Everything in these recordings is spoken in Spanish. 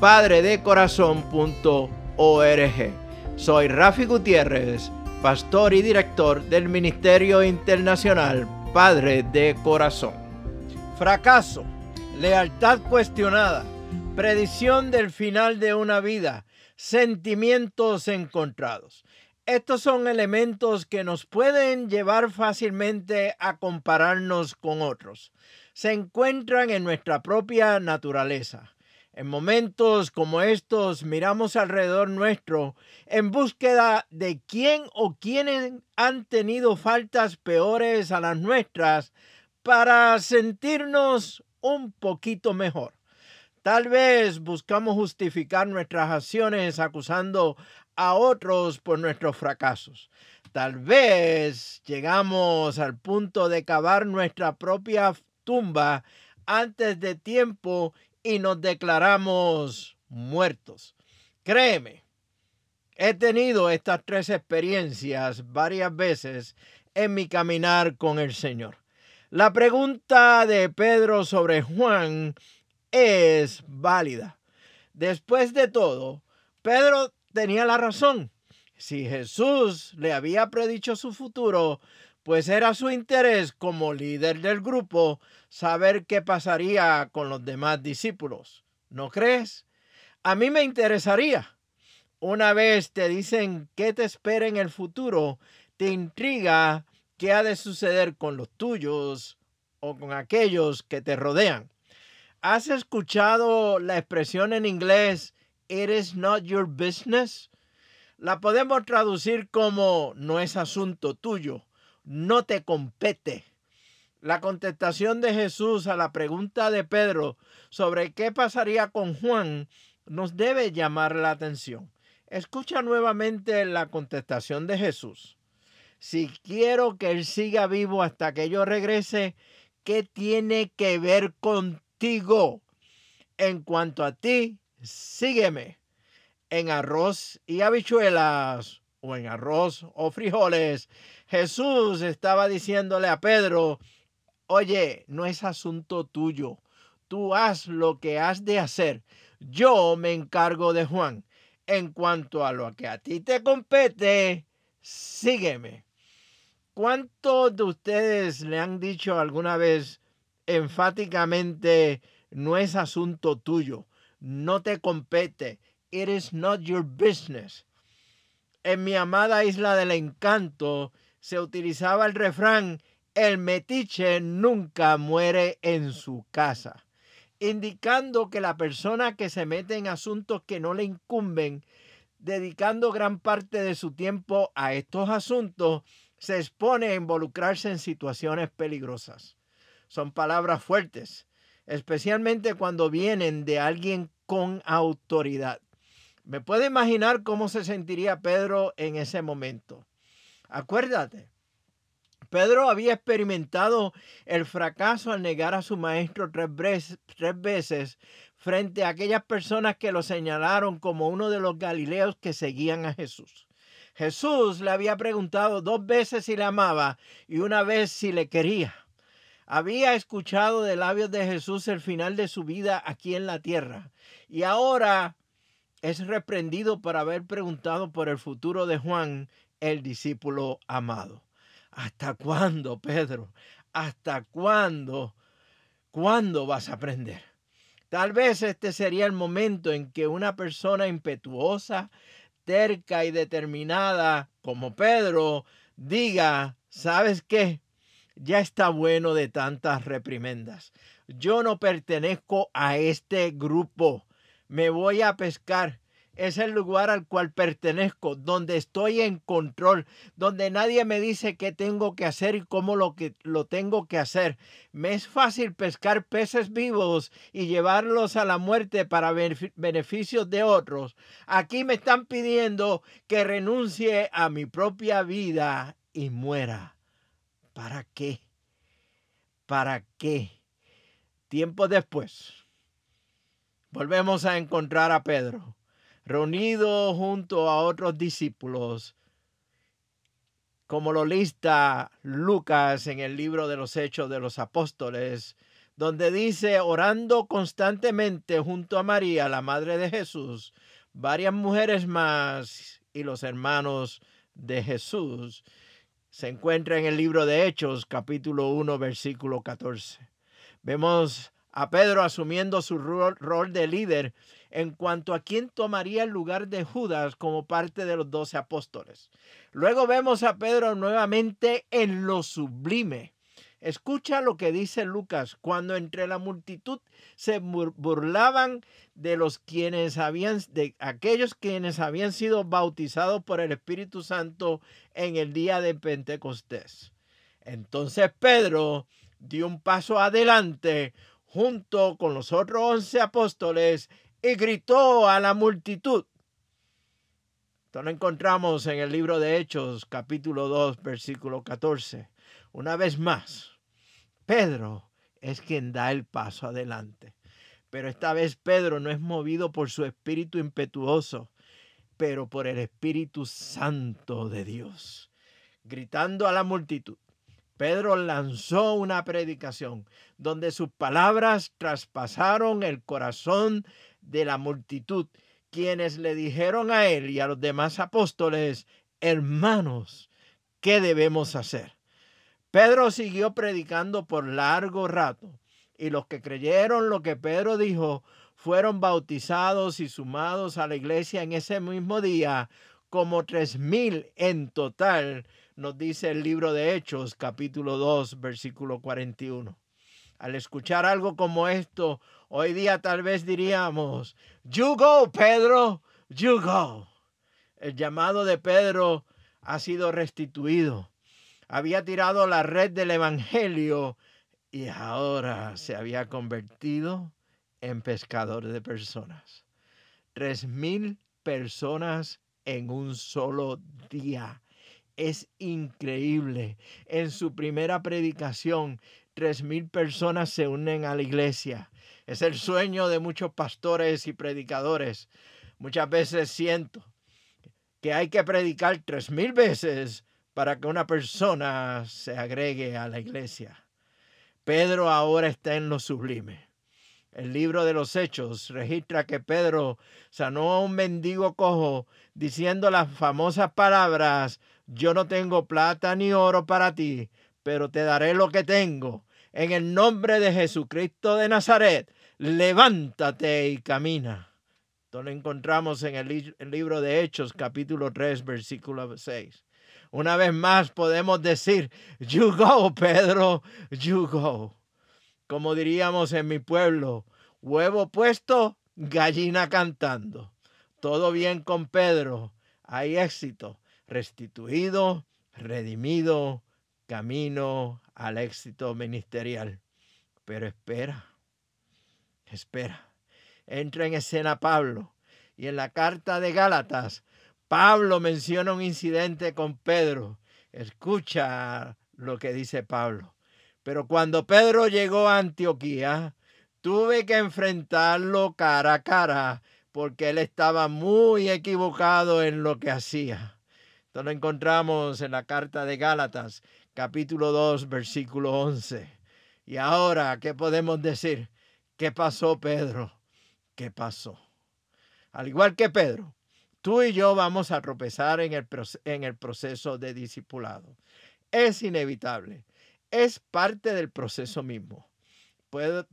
www.padredecorazon.org Soy Rafi Gutiérrez, pastor y director del Ministerio Internacional Padre de Corazón. Fracaso, lealtad cuestionada, predicción del final de una vida, sentimientos encontrados. Estos son elementos que nos pueden llevar fácilmente a compararnos con otros. Se encuentran en nuestra propia naturaleza. En momentos como estos miramos alrededor nuestro en búsqueda de quién o quiénes han tenido faltas peores a las nuestras para sentirnos un poquito mejor. Tal vez buscamos justificar nuestras acciones acusando a otros por nuestros fracasos. Tal vez llegamos al punto de cavar nuestra propia tumba antes de tiempo y nos declaramos muertos. Créeme, he tenido estas tres experiencias varias veces en mi caminar con el Señor. La pregunta de Pedro sobre Juan es válida. Después de todo, Pedro tenía la razón. Si Jesús le había predicho su futuro, pues era su interés como líder del grupo saber qué pasaría con los demás discípulos. ¿No crees? A mí me interesaría. Una vez te dicen qué te espera en el futuro, te intriga qué ha de suceder con los tuyos o con aquellos que te rodean. ¿Has escuchado la expresión en inglés It is not your business? La podemos traducir como no es asunto tuyo, no te compete. La contestación de Jesús a la pregunta de Pedro sobre qué pasaría con Juan nos debe llamar la atención. Escucha nuevamente la contestación de Jesús. Si quiero que Él siga vivo hasta que yo regrese, ¿qué tiene que ver contigo? En cuanto a ti, sígueme en arroz y habichuelas o en arroz o frijoles. Jesús estaba diciéndole a Pedro, oye, no es asunto tuyo. Tú haz lo que has de hacer. Yo me encargo de Juan. En cuanto a lo que a ti te compete, sígueme. ¿Cuántos de ustedes le han dicho alguna vez, enfáticamente no es asunto tuyo, no te compete. It is not your business. En mi amada isla del encanto se utilizaba el refrán el metiche nunca muere en su casa, indicando que la persona que se mete en asuntos que no le incumben, dedicando gran parte de su tiempo a estos asuntos, se expone a involucrarse en situaciones peligrosas. Son palabras fuertes, especialmente cuando vienen de alguien con autoridad. Me puedo imaginar cómo se sentiría Pedro en ese momento. Acuérdate, Pedro había experimentado el fracaso al negar a su maestro tres, veces frente a aquellas personas que lo señalaron como uno de los galileos que seguían a Jesús. Jesús le había preguntado dos veces si le amaba y una vez si le quería había escuchado de labios de Jesús el final de su vida aquí en la tierra y ahora es reprendido por haber preguntado por el futuro de Juan, el discípulo amado. ¿Hasta cuándo, Pedro? ¿Hasta cuándo? ¿Cuándo vas a aprender? Tal vez este sería el momento en que una persona impetuosa, terca y determinada como Pedro diga, ¿sabes qué? Ya está bueno de tantas reprimendas. Yo no pertenezco a este grupo. Me voy a pescar es el lugar al cual pertenezco, donde estoy en control, donde nadie me dice qué tengo que hacer y cómo lo, que, lo tengo que hacer. Me es fácil pescar peces vivos y llevarlos a la muerte para beneficios de otros. Aquí me están pidiendo que renuncie a mi propia vida y muera. ¿Para qué? ¿Para qué? Tiempo después, volvemos a encontrar a Pedro reunido junto a otros discípulos, como lo lista Lucas en el libro de los Hechos de los Apóstoles, donde dice, orando constantemente junto a María, la Madre de Jesús, varias mujeres más y los hermanos de Jesús. Se encuentra en el libro de Hechos, capítulo 1, versículo 14. Vemos a Pedro asumiendo su rol, de líder en cuanto a quién tomaría el lugar de Judas como parte de los doce apóstoles. Luego vemos a Pedro nuevamente en lo sublime. Escucha lo que dice Lucas, cuando entre la multitud se burlaban de los quienes habían, de aquellos quienes habían sido bautizados por el Espíritu Santo en el día de Pentecostés. Entonces Pedro dio un paso adelante junto con los otros once apóstoles y gritó a la multitud. Esto lo encontramos en el libro de Hechos, capítulo 2, versículo 14. Una vez más, Pedro es quien da el paso adelante. Pero esta vez Pedro no es movido por su espíritu impetuoso, pero por el Espíritu Santo de Dios. Gritando a la multitud, Pedro lanzó una predicación donde sus palabras traspasaron el corazón de la multitud, quienes le dijeron a él y a los demás apóstoles, hermanos, ¿qué debemos hacer? Pedro siguió predicando por largo rato, y los que creyeron lo que Pedro dijo fueron bautizados y sumados a la iglesia en ese mismo día, como tres mil en total, nos dice el libro de Hechos, capítulo 2, versículo 41. Al escuchar algo como esto, hoy día tal vez diríamos, You go, Pedro, you go. El llamado de Pedro ha sido restituido. Había tirado la red del Evangelio y ahora se había convertido en pescador de personas. Tres mil personas en un solo día. Es increíble. En su primera predicación, tres mil personas se unen a la iglesia. Es el sueño de muchos pastores y predicadores. Muchas veces siento que hay que predicar tres mil veces para que una persona se agregue a la iglesia. Pedro ahora está en lo sublime. El libro de los Hechos registra que Pedro sanó a un mendigo cojo diciendo las famosas palabras, yo no tengo plata ni oro para ti, pero te daré lo que tengo en el nombre de Jesucristo de Nazaret, levántate y camina. Esto lo encontramos en el, libro de Hechos, capítulo 3, versículo 6. Una vez más podemos decir, you go, Pedro, you go. Como diríamos en mi pueblo, huevo puesto, gallina cantando. Todo bien con Pedro, hay éxito, restituido, redimido, camino al éxito ministerial. Pero espera, espera. Entra en escena Pablo y en la carta de Gálatas, Pablo menciona un incidente con Pedro. Escucha lo que dice Pablo. Pero cuando Pedro llegó a Antioquía, tuve que enfrentarlo cara a cara porque él estaba muy equivocado en lo que hacía. Lo encontramos en la carta de Gálatas, capítulo 2, versículo 11. Y ahora, ¿qué podemos decir? ¿Qué pasó, Pedro? ¿Qué pasó? Al igual que Pedro, tú y yo vamos a tropezar en el, en el proceso de discipulado. Es inevitable. Es parte del proceso mismo.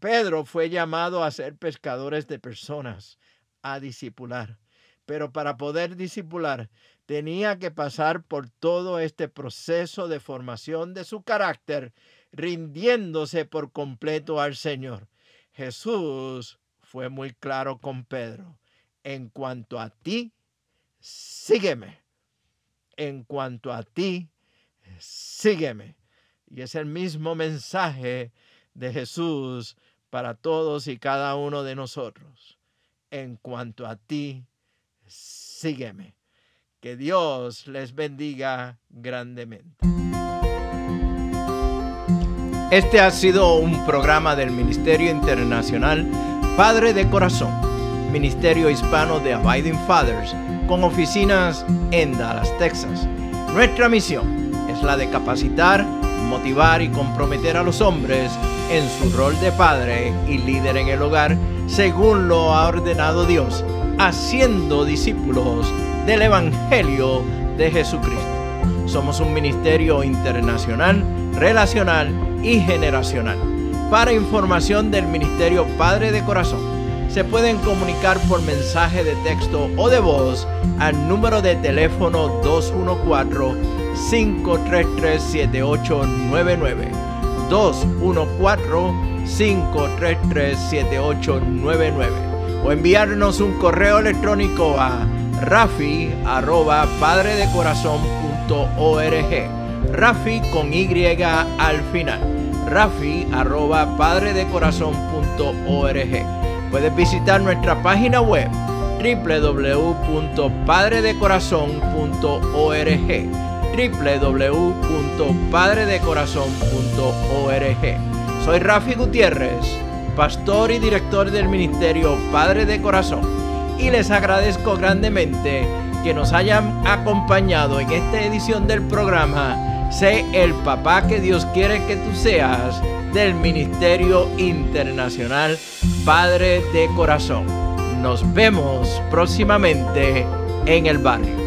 Pedro fue llamado a ser pescadores de personas, a discipular. Pero para poder discipular tenía que pasar por todo este proceso de formación de su carácter, rindiéndose por completo al Señor. Jesús fue muy claro con Pedro. En cuanto a ti, sígueme. En cuanto a ti, sígueme. Y es el mismo mensaje de Jesús para todos y cada uno de nosotros. En cuanto a ti, sígueme. Que Dios les bendiga grandemente. Este ha sido un programa del Ministerio Internacional Padre de Corazón, Ministerio Hispano de Abiding Fathers, con oficinas en Dallas, Texas. Nuestra misión es la de capacitar, motivar y comprometer a los hombres en su rol de padre y líder en el hogar, según lo ha ordenado Dios, haciendo discípulos del Evangelio de Jesucristo. Somos un ministerio internacional, relacional y generacional. Para información del Ministerio Padre de Corazón, se pueden comunicar por mensaje de texto o de voz al número de teléfono 214-533-7899. 214-533-7899. O enviarnos un correo electrónico a rafi arroba padredecorazon.org. Rafi con Y al final. Rafi arroba padredecorazon.org. Puedes visitar nuestra página web www.padredecorazon.org www.padredecorazon.org Soy Rafi Gutiérrez, pastor y director del ministerio Padre de Corazón y les agradezco grandemente que nos hayan acompañado en esta edición del programa Sé el papá que Dios quiere que tú seas del Ministerio Internacional Padre de Corazón. Nos vemos próximamente en el barrio.